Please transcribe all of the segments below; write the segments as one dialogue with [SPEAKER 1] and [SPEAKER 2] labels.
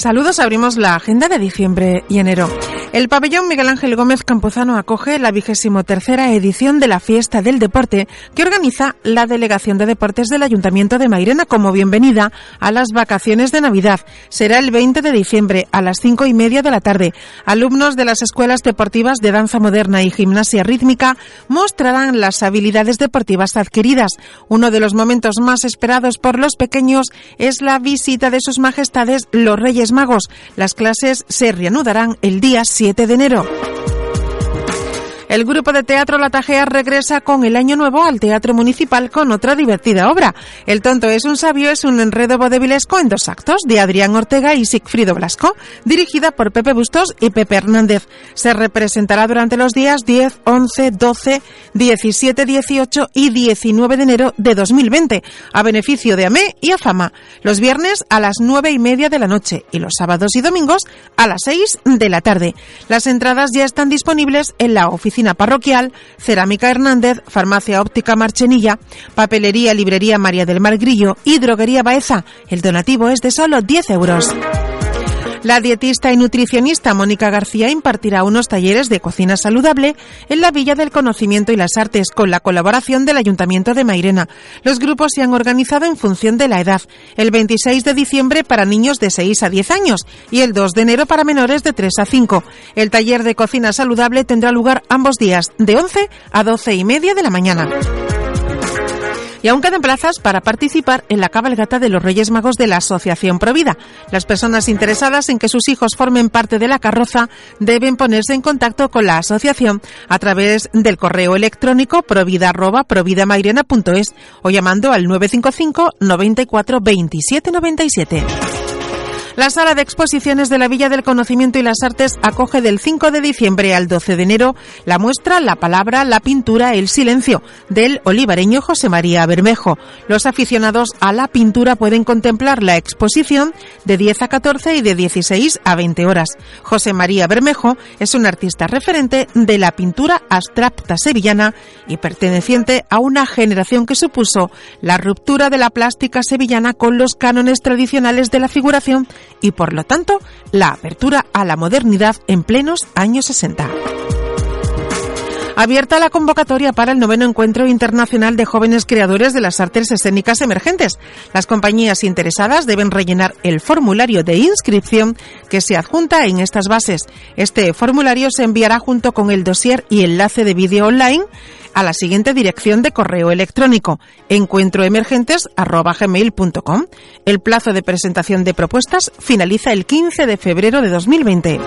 [SPEAKER 1] Saludos, abrimos la agenda de diciembre y enero. El pabellón Miguel Ángel Gómez Campuzano acoge la vigésimo tercera edición de la Fiesta del Deporte que organiza la Delegación de Deportes del Ayuntamiento de Mairena como bienvenida a las vacaciones de Navidad. Será el 20 de diciembre a las cinco y media de la tarde. Alumnos de las escuelas deportivas de danza moderna y gimnasia rítmica mostrarán las habilidades deportivas adquiridas. Uno de los momentos más esperados por los pequeños es la visita de sus majestades los Reyes Magos. Las clases se reanudarán el día 7 de enero. El grupo de teatro La Tajea regresa con el año nuevo al Teatro Municipal con otra divertida obra. El tonto es un sabio es un enredo vodevilesco en dos actos de Adrián Ortega y Sigfrido Blasco, dirigida por Pepe Bustos y Pepe Hernández. Se representará durante los días 10, 11, 12, 17, 18 y 19 de enero de 2020, a beneficio de AME y AFAMA, los viernes a las 9 y media de la noche y los sábados y domingos a las 6 de la tarde. Las entradas ya están disponibles en la oficina parroquial, Cerámica Hernández, Farmacia Óptica Marchenilla, Papelería Librería María del Mar Grillo y Droguería Baeza. El donativo es de solo 10 euros. La dietista y nutricionista Mónica García impartirá unos talleres de cocina saludable en la Villa del Conocimiento y las Artes con la colaboración del Ayuntamiento de Mairena. Los grupos se han organizado en función de la edad. El 26 de diciembre para niños de 6 a 10 años y el 2 de enero para menores de 3 a 5. El taller de cocina saludable tendrá lugar ambos días, de 11 a 12 y media de la mañana y aún quedan plazas para participar en la cabalgata de los Reyes Magos de la Asociación Provida. Las personas interesadas en que sus hijos formen parte de la carroza deben ponerse en contacto con la asociación a través del correo electrónico provida@providamairena.es o llamando al 955 94 27 97. La sala de exposiciones de la Villa del Conocimiento y las Artes acoge del 5 de diciembre al 12 de enero la muestra La palabra, la pintura, el silencio del olivareño José María Bermejo. Los aficionados a la pintura pueden contemplar la exposición de 10 a 14 y de 16 a 20 horas. José María Bermejo es un artista referente de la pintura abstracta sevillana y perteneciente a una generación que supuso la ruptura de la plástica sevillana con los cánones tradicionales de la figuración y por lo tanto la apertura a la modernidad en plenos años 60. Abierta la convocatoria para el noveno encuentro internacional de jóvenes creadores de las artes escénicas emergentes. Las compañías interesadas deben rellenar el formulario de inscripción que se adjunta en estas bases. Este formulario se enviará junto con el dossier y enlace de vídeo online a la siguiente dirección de correo electrónico encuentroemergentes@gmail.com. El plazo de presentación de propuestas finaliza el 15 de febrero de 2020.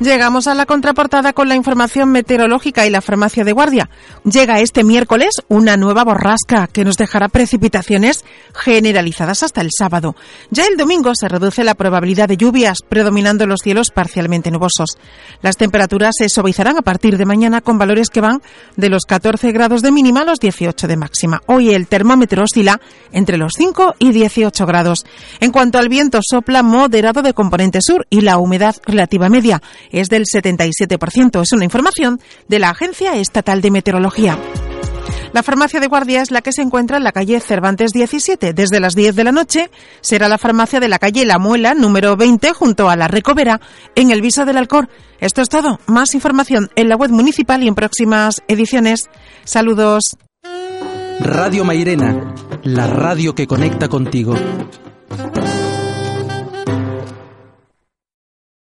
[SPEAKER 1] Llegamos a la contraportada con la información meteorológica y la farmacia de guardia. Llega este miércoles una nueva borrasca que nos dejará precipitaciones generalizadas hasta el sábado. Ya el domingo se reduce la probabilidad de lluvias, predominando los cielos parcialmente nubosos. Las temperaturas se suavizarán a partir de mañana con valores que van de los 14 grados de mínima a los 18 de máxima. Hoy el termómetro oscila entre los 5 y 18 grados. En cuanto al viento, sopla moderado de componente sur y la humedad relativa media es del 77%. Es una información de la Agencia Estatal de Meteorología. La farmacia de guardia es la que se encuentra en la calle Cervantes 17. Desde las 10 de la noche será la farmacia de la calle La Muela, número 20, junto a la Recovera, en el Viso del Alcor. Esto es todo. Más información en la web municipal y en próximas ediciones. Saludos.
[SPEAKER 2] Radio Mairena, la radio que conecta contigo.